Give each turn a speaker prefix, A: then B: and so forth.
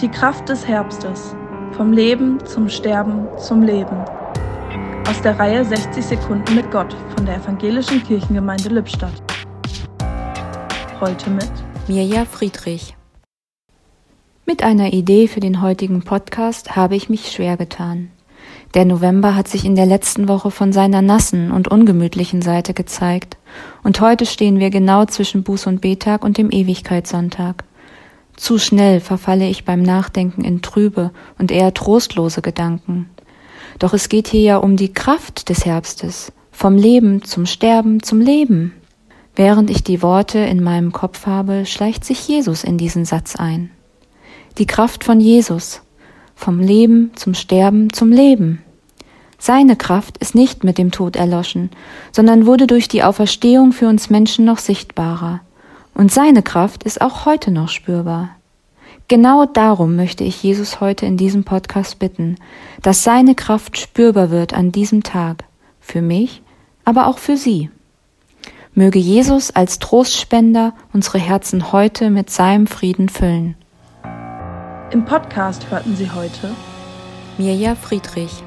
A: Die Kraft des Herbstes. Vom Leben zum Sterben zum Leben. Aus der Reihe 60 Sekunden mit Gott von der Evangelischen Kirchengemeinde Lippstadt. Heute mit
B: Mirja Friedrich. Mit einer Idee für den heutigen Podcast habe ich mich schwer getan. Der November hat sich in der letzten Woche von seiner nassen und ungemütlichen Seite gezeigt, und heute stehen wir genau zwischen Buß- und Betag und dem Ewigkeitssonntag. Zu schnell verfalle ich beim Nachdenken in trübe und eher trostlose Gedanken. Doch es geht hier ja um die Kraft des Herbstes, vom Leben zum Sterben zum Leben. Während ich die Worte in meinem Kopf habe, schleicht sich Jesus in diesen Satz ein. Die Kraft von Jesus, vom Leben zum Sterben zum Leben. Seine Kraft ist nicht mit dem Tod erloschen, sondern wurde durch die Auferstehung für uns Menschen noch sichtbarer. Und seine Kraft ist auch heute noch spürbar. Genau darum möchte ich Jesus heute in diesem Podcast bitten, dass seine Kraft spürbar wird an diesem Tag, für mich, aber auch für Sie. Möge Jesus als Trostspender unsere Herzen heute mit seinem Frieden füllen.
A: Im Podcast hörten Sie heute
B: Mirja Friedrich